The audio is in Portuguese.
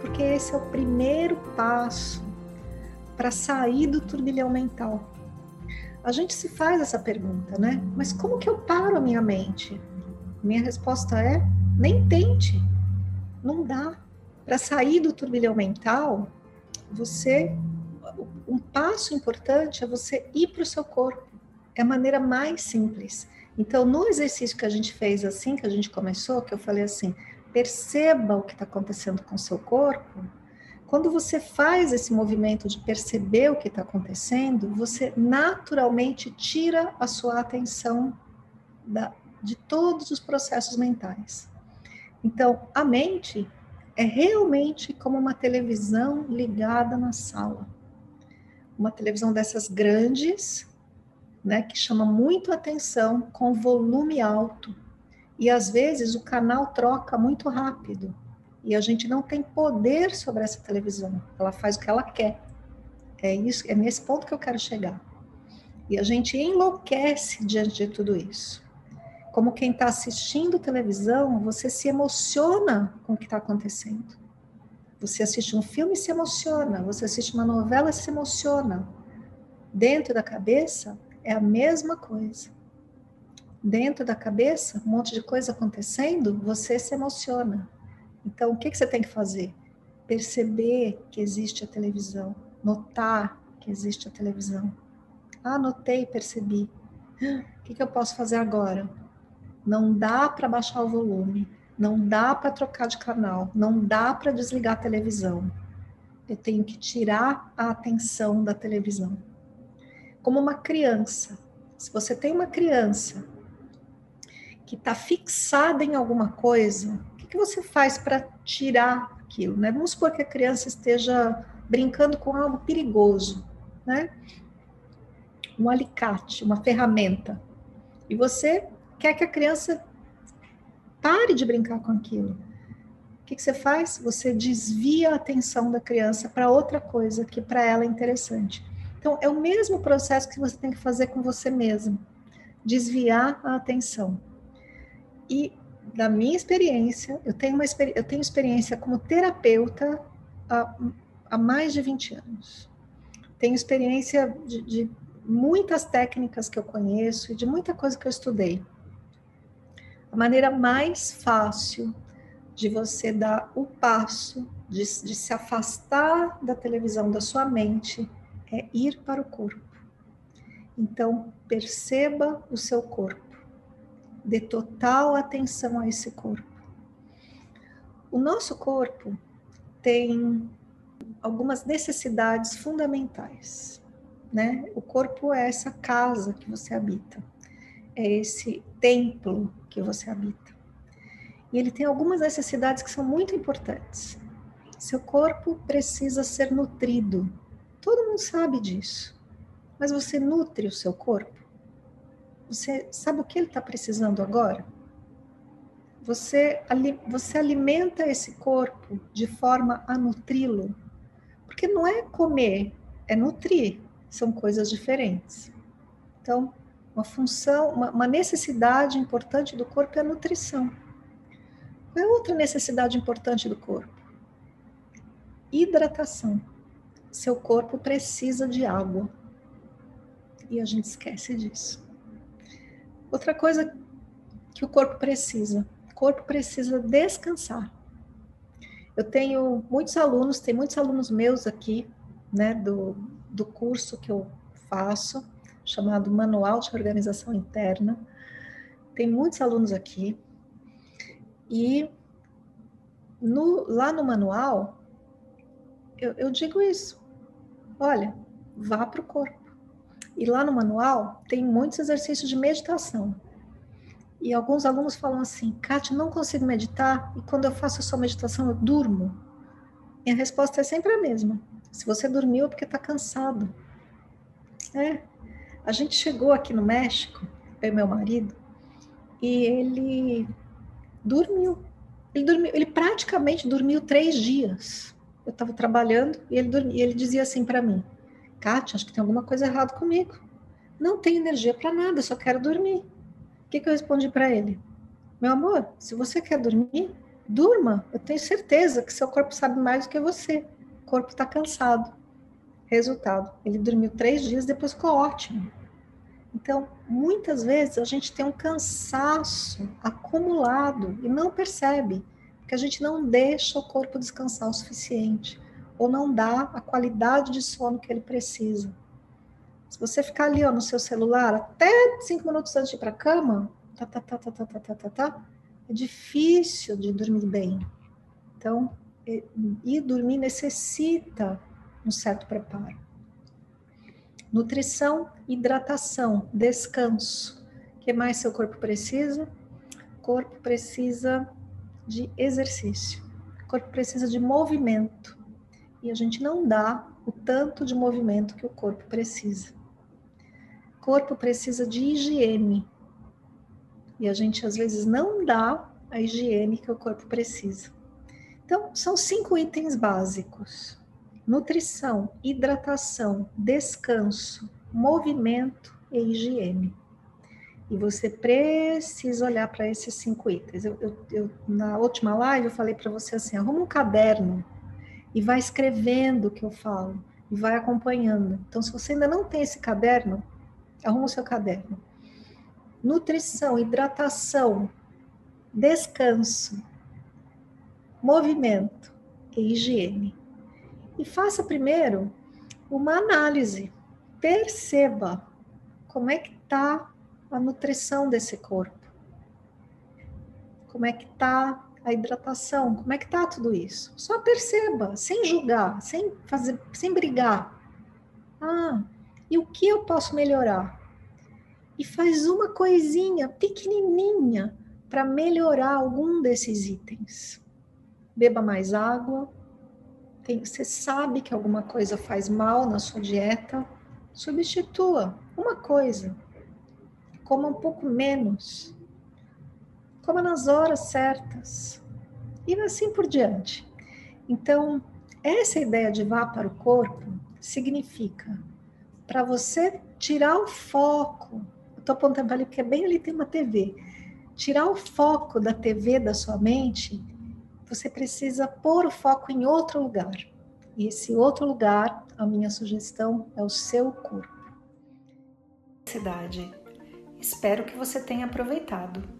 porque esse é o primeiro passo para sair do turbilhão mental. A gente se faz essa pergunta, né? Mas como que eu paro a minha mente? Minha resposta é: nem tente. Não dá. Para sair do turbilhão mental, você um passo importante é você ir para o seu corpo. É a maneira mais simples. Então, no exercício que a gente fez assim, que a gente começou, que eu falei assim, perceba o que está acontecendo com o seu corpo, quando você faz esse movimento de perceber o que está acontecendo, você naturalmente tira a sua atenção da, de todos os processos mentais. Então, a mente é realmente como uma televisão ligada na sala. Uma televisão dessas grandes, né, que chama muito atenção, com volume alto. E às vezes o canal troca muito rápido e a gente não tem poder sobre essa televisão. Ela faz o que ela quer. É isso, é nesse ponto que eu quero chegar. E a gente enlouquece diante de tudo isso. Como quem está assistindo televisão, você se emociona com o que está acontecendo. Você assiste um filme e se emociona. Você assiste uma novela e se emociona. Dentro da cabeça é a mesma coisa dentro da cabeça, um monte de coisa acontecendo, você se emociona. Então, o que, que você tem que fazer? Perceber que existe a televisão, notar que existe a televisão. Ah, notei, percebi. O que, que eu posso fazer agora? Não dá para baixar o volume, não dá para trocar de canal, não dá para desligar a televisão. Eu tenho que tirar a atenção da televisão. Como uma criança. Se você tem uma criança que está fixada em alguma coisa, o que, que você faz para tirar aquilo? Né? Vamos supor que a criança esteja brincando com algo perigoso, né? Um alicate, uma ferramenta. E você quer que a criança pare de brincar com aquilo. O que, que você faz? Você desvia a atenção da criança para outra coisa que para ela é interessante. Então, é o mesmo processo que você tem que fazer com você mesmo. Desviar a atenção. E da minha experiência, eu tenho, uma, eu tenho experiência como terapeuta há, há mais de 20 anos. Tenho experiência de, de muitas técnicas que eu conheço e de muita coisa que eu estudei. A maneira mais fácil de você dar o passo de, de, se afastar da televisão da sua mente é ir para o corpo. Então, perceba o seu corpo dê total atenção a esse corpo. O nosso corpo tem algumas necessidades fundamentais, né? O corpo é essa casa que você habita, é esse templo que você habita. E ele tem algumas necessidades que são muito importantes. Seu corpo precisa ser nutrido. Todo mundo sabe disso. Mas você nutre o seu corpo? Você sabe o que ele está precisando agora? Você, você alimenta esse corpo de forma a nutri-lo. Porque não é comer, é nutrir. São coisas diferentes. Então, uma função, uma, uma necessidade importante do corpo é a nutrição. Qual é outra necessidade importante do corpo? Hidratação. Seu corpo precisa de água. E a gente esquece disso. Outra coisa que o corpo precisa, o corpo precisa descansar. Eu tenho muitos alunos, tem muitos alunos meus aqui, né, do, do curso que eu faço, chamado Manual de Organização Interna. Tem muitos alunos aqui. E no, lá no manual, eu, eu digo isso. Olha, vá para o corpo. E lá no manual tem muitos exercícios de meditação. E alguns alunos falam assim, Kátia, não consigo meditar, e quando eu faço a sua meditação eu durmo. Minha resposta é sempre a mesma. Se você dormiu é porque está cansado. É. A gente chegou aqui no México, eu e meu marido, e ele dormiu. Ele dormiu, ele praticamente dormiu três dias. Eu estava trabalhando e ele dormia, e ele dizia assim para mim: Kátia, acho que tem alguma coisa errada comigo. Não tenho energia para nada, só quero dormir. O que, que eu respondi para ele? Meu amor, se você quer dormir, durma. Eu tenho certeza que seu corpo sabe mais do que você. O corpo está cansado. Resultado: ele dormiu três dias, depois ficou ótimo. Então, muitas vezes a gente tem um cansaço acumulado e não percebe, porque a gente não deixa o corpo descansar o suficiente ou não dá a qualidade de sono que ele precisa. Se você ficar ali ó, no seu celular até cinco minutos antes de ir para a cama, tá, tá, tá, tá, tá, tá, tá, tá, tá, é difícil de dormir bem. Então, ir dormir necessita um certo preparo. Nutrição, hidratação, descanso. O que mais seu corpo precisa? O corpo precisa de exercício. O corpo precisa de movimento e a gente não dá o tanto de movimento que o corpo precisa. O corpo precisa de higiene e a gente às vezes não dá a higiene que o corpo precisa. Então, são cinco itens básicos: nutrição, hidratação, descanso, movimento e higiene. E você precisa olhar para esses cinco itens. Eu, eu, eu, na última live eu falei para você assim: arruma um caderno e vai escrevendo o que eu falo e vai acompanhando. Então, se você ainda não tem esse caderno, arruma o seu caderno. Nutrição, hidratação, descanso, movimento e higiene. E faça primeiro uma análise. Perceba como é que está a nutrição desse corpo. Como é que está a hidratação, como é que tá tudo isso? Só perceba, sem julgar, sem fazer, sem brigar. Ah, e o que eu posso melhorar? E faz uma coisinha pequenininha para melhorar algum desses itens. Beba mais água. Tem, você sabe que alguma coisa faz mal na sua dieta, substitua uma coisa. Coma um pouco menos coma nas horas certas e assim por diante. Então, essa ideia de vá para o corpo significa para você tirar o foco. Eu estou apontando ali porque bem ali tem uma TV. Tirar o foco da TV da sua mente, você precisa pôr o foco em outro lugar. E esse outro lugar, a minha sugestão, é o seu corpo. Cidade. Espero que você tenha aproveitado.